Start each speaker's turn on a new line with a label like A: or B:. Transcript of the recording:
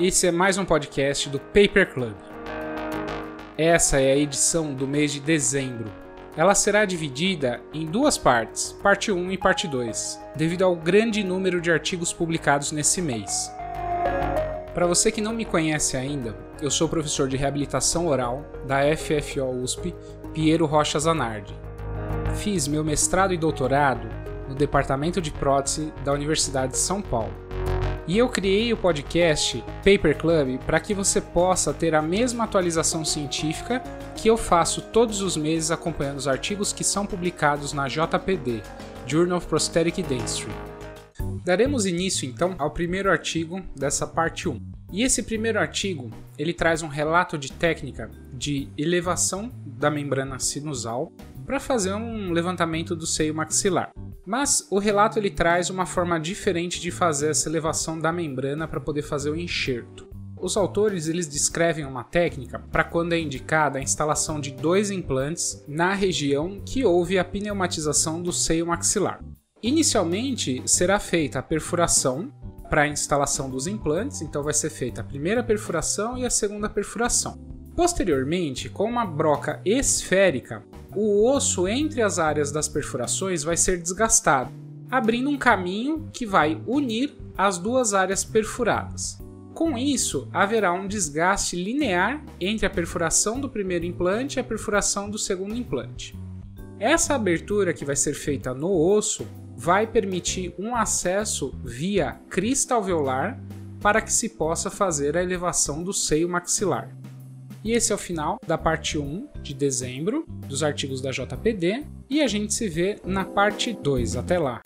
A: Esse é mais um podcast do Paper Club. Essa é a edição do mês de dezembro. Ela será dividida em duas partes, parte 1 e parte 2, devido ao grande número de artigos publicados nesse mês. Para você que não me conhece ainda, eu sou professor de reabilitação oral da FFO USP Piero Rocha Zanardi. Fiz meu mestrado e doutorado no Departamento de Prótese da Universidade de São Paulo. E eu criei o podcast Paper Club para que você possa ter a mesma atualização científica que eu faço todos os meses acompanhando os artigos que são publicados na JPD, Journal of Prosthetic Dentistry. Daremos início então ao primeiro artigo dessa parte 1. E esse primeiro artigo, ele traz um relato de técnica de elevação da membrana sinusal para fazer um levantamento do seio maxilar. Mas o relato ele traz uma forma diferente de fazer essa elevação da membrana para poder fazer o enxerto. Os autores eles descrevem uma técnica para quando é indicada a instalação de dois implantes na região que houve a pneumatização do seio maxilar. Inicialmente será feita a perfuração para a instalação dos implantes, então vai ser feita a primeira perfuração e a segunda perfuração. Posteriormente, com uma broca esférica, o osso entre as áreas das perfurações vai ser desgastado, abrindo um caminho que vai unir as duas áreas perfuradas. Com isso, haverá um desgaste linear entre a perfuração do primeiro implante e a perfuração do segundo implante. Essa abertura que vai ser feita no osso vai permitir um acesso via crista alveolar para que se possa fazer a elevação do seio maxilar. E esse é o final da parte 1 de dezembro dos artigos da JPD e a gente se vê na parte 2. Até lá!